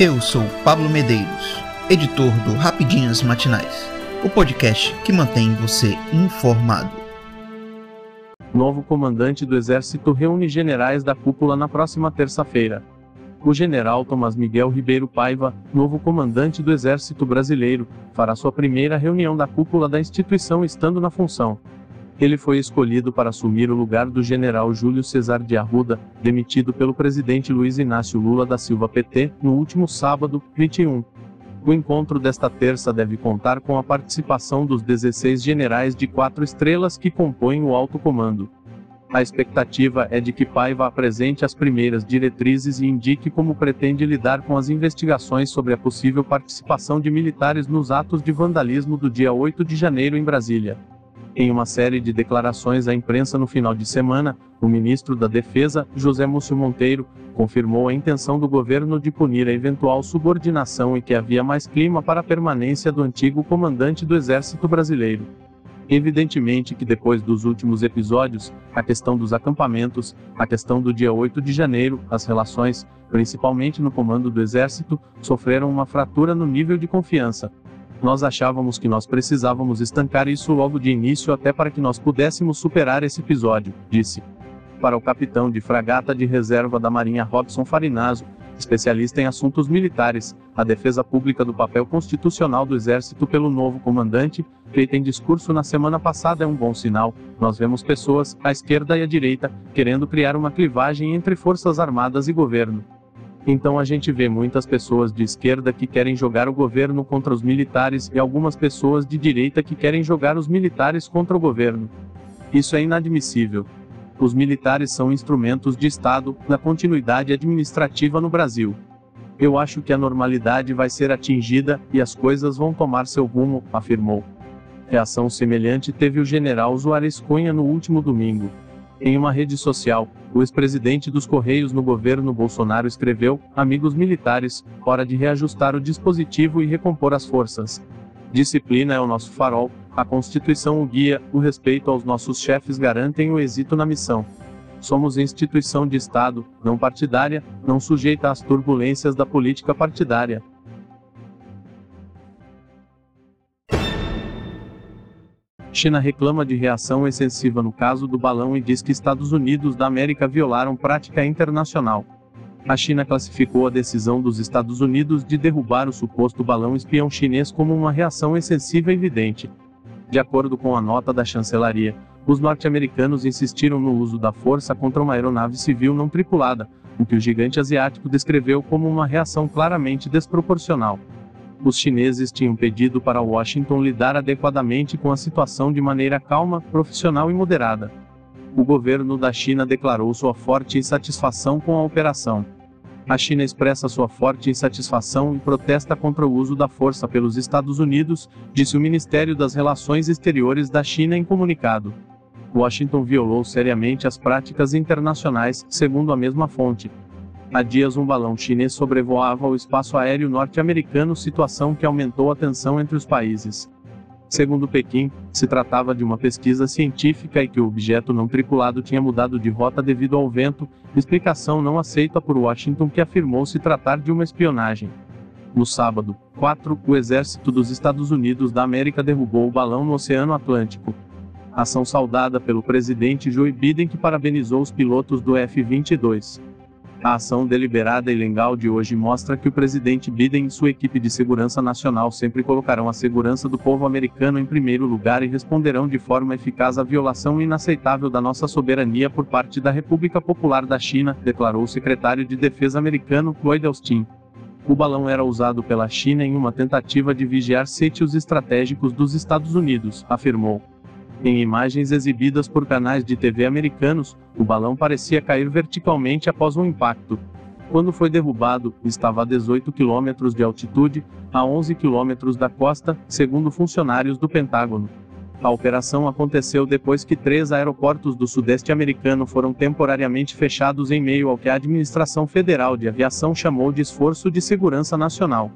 Eu sou Pablo Medeiros, editor do Rapidinhas Matinais, o podcast que mantém você informado. Novo comandante do Exército reúne generais da cúpula na próxima terça-feira. O general Tomás Miguel Ribeiro Paiva, novo comandante do Exército Brasileiro, fará sua primeira reunião da cúpula da instituição estando na função. Ele foi escolhido para assumir o lugar do general Júlio Cesar de Arruda, demitido pelo presidente Luiz Inácio Lula da Silva PT, no último sábado, 21. O encontro desta terça deve contar com a participação dos 16 generais de quatro estrelas que compõem o alto comando. A expectativa é de que Paiva apresente as primeiras diretrizes e indique como pretende lidar com as investigações sobre a possível participação de militares nos atos de vandalismo do dia 8 de janeiro em Brasília. Em uma série de declarações à imprensa no final de semana, o ministro da Defesa, José Múcio Monteiro, confirmou a intenção do governo de punir a eventual subordinação e que havia mais clima para a permanência do antigo comandante do Exército Brasileiro. Evidentemente que depois dos últimos episódios, a questão dos acampamentos, a questão do dia 8 de janeiro, as relações, principalmente no comando do Exército, sofreram uma fratura no nível de confiança. Nós achávamos que nós precisávamos estancar isso logo de início até para que nós pudéssemos superar esse episódio, disse. Para o capitão de fragata de reserva da Marinha Robson Farinazo, especialista em assuntos militares, a defesa pública do papel constitucional do Exército pelo novo comandante, feita em discurso na semana passada é um bom sinal. Nós vemos pessoas, à esquerda e à direita, querendo criar uma clivagem entre Forças Armadas e governo. Então a gente vê muitas pessoas de esquerda que querem jogar o governo contra os militares e algumas pessoas de direita que querem jogar os militares contra o governo. Isso é inadmissível. Os militares são instrumentos de Estado, na continuidade administrativa no Brasil. Eu acho que a normalidade vai ser atingida, e as coisas vão tomar seu rumo, afirmou. Reação semelhante teve o general Juarez Cunha no último domingo. Em uma rede social, o ex-presidente dos Correios no governo Bolsonaro escreveu: Amigos militares, hora de reajustar o dispositivo e recompor as forças. Disciplina é o nosso farol, a Constituição o guia, o respeito aos nossos chefes garantem o êxito na missão. Somos instituição de Estado, não partidária, não sujeita às turbulências da política partidária. China reclama de reação excessiva no caso do balão e diz que Estados Unidos da América violaram prática internacional. A China classificou a decisão dos Estados Unidos de derrubar o suposto balão espião chinês como uma reação excessiva evidente. De acordo com a nota da chancelaria, os norte-americanos insistiram no uso da força contra uma aeronave civil não tripulada, o que o gigante asiático descreveu como uma reação claramente desproporcional os chineses tinham pedido para Washington lidar adequadamente com a situação de maneira calma, profissional e moderada. O governo da China declarou sua forte insatisfação com a operação. A China expressa sua forte insatisfação e protesta contra o uso da força pelos Estados Unidos, disse o Ministério das Relações Exteriores da China em comunicado. Washington violou seriamente as práticas internacionais, segundo a mesma fonte. Há dias um balão chinês sobrevoava o espaço aéreo norte-americano, situação que aumentou a tensão entre os países. Segundo Pequim, se tratava de uma pesquisa científica e que o objeto não tripulado tinha mudado de rota devido ao vento, explicação não aceita por Washington que afirmou se tratar de uma espionagem. No sábado, 4, o exército dos Estados Unidos da América derrubou o balão no Oceano Atlântico. Ação saudada pelo presidente Joe Biden que parabenizou os pilotos do F-22. A ação deliberada e legal de hoje mostra que o presidente Biden e sua equipe de segurança nacional sempre colocarão a segurança do povo americano em primeiro lugar e responderão de forma eficaz à violação inaceitável da nossa soberania por parte da República Popular da China, declarou o secretário de Defesa americano, Lloyd Austin. O balão era usado pela China em uma tentativa de vigiar sítios estratégicos dos Estados Unidos, afirmou. Em imagens exibidas por canais de TV americanos, o balão parecia cair verticalmente após um impacto. Quando foi derrubado, estava a 18 km de altitude, a 11 km da costa, segundo funcionários do Pentágono. A operação aconteceu depois que três aeroportos do Sudeste americano foram temporariamente fechados em meio ao que a Administração Federal de Aviação chamou de esforço de segurança nacional.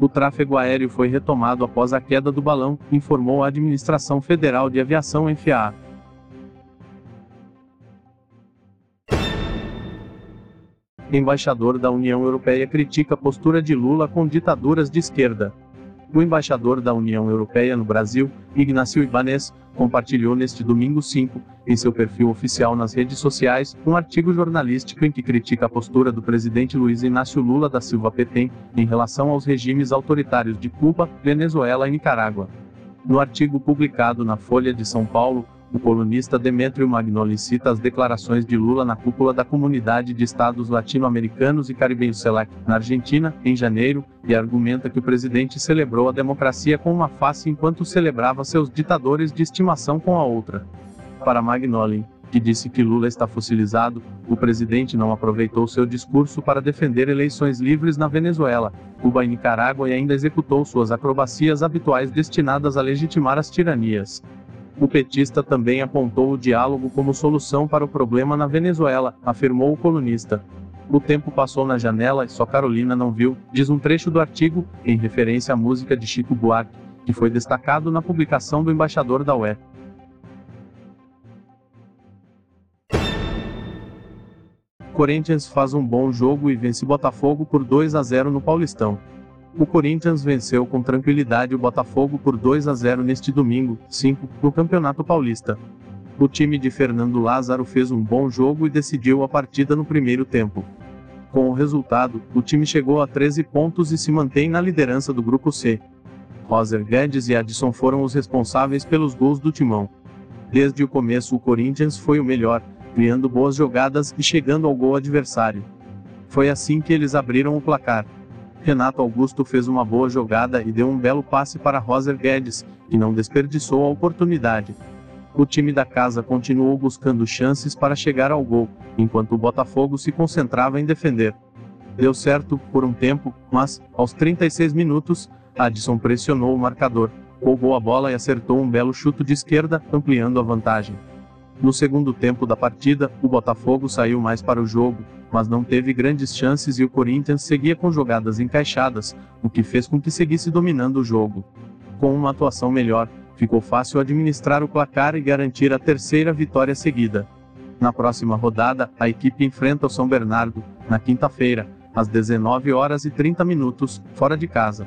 O tráfego aéreo foi retomado após a queda do balão, informou a Administração Federal de Aviação FAA. Embaixador da União Europeia critica a postura de Lula com ditaduras de esquerda. O embaixador da União Europeia no Brasil, Ignacio Ibanez, compartilhou neste domingo 5, em seu perfil oficial nas redes sociais, um artigo jornalístico em que critica a postura do presidente Luiz Inácio Lula da Silva Petém em relação aos regimes autoritários de Cuba, Venezuela e Nicarágua. No artigo publicado na Folha de São Paulo, o colunista Demetrio Magnoli cita as declarações de Lula na cúpula da Comunidade de Estados Latino-Americanos e Caribenhos CELAC, na Argentina, em janeiro, e argumenta que o presidente celebrou a democracia com uma face enquanto celebrava seus ditadores de estimação com a outra. Para Magnoli, que disse que Lula está fossilizado, o presidente não aproveitou seu discurso para defender eleições livres na Venezuela, Cuba e Nicarágua e ainda executou suas acrobacias habituais destinadas a legitimar as tiranias. O petista também apontou o diálogo como solução para o problema na Venezuela, afirmou o colunista. O tempo passou na janela e só Carolina não viu, diz um trecho do artigo, em referência à música de Chico Buarque, que foi destacado na publicação do embaixador da UE. Corinthians faz um bom jogo e vence Botafogo por 2 a 0 no Paulistão. O Corinthians venceu com tranquilidade o Botafogo por 2 a 0 neste domingo, 5, no Campeonato Paulista. O time de Fernando Lázaro fez um bom jogo e decidiu a partida no primeiro tempo. Com o resultado, o time chegou a 13 pontos e se mantém na liderança do grupo C. Roger Guedes e Adson foram os responsáveis pelos gols do timão. Desde o começo, o Corinthians foi o melhor, criando boas jogadas e chegando ao gol adversário. Foi assim que eles abriram o placar. Renato Augusto fez uma boa jogada e deu um belo passe para Roger Guedes, que não desperdiçou a oportunidade. O time da casa continuou buscando chances para chegar ao gol, enquanto o Botafogo se concentrava em defender. Deu certo, por um tempo, mas, aos 36 minutos, Adson pressionou o marcador, roubou a bola e acertou um belo chute de esquerda, ampliando a vantagem. No segundo tempo da partida, o Botafogo saiu mais para o jogo, mas não teve grandes chances e o Corinthians seguia com jogadas encaixadas, o que fez com que seguisse dominando o jogo. Com uma atuação melhor, ficou fácil administrar o placar e garantir a terceira vitória seguida. Na próxima rodada, a equipe enfrenta o São Bernardo, na quinta-feira, às 19 horas e 30 minutos, fora de casa.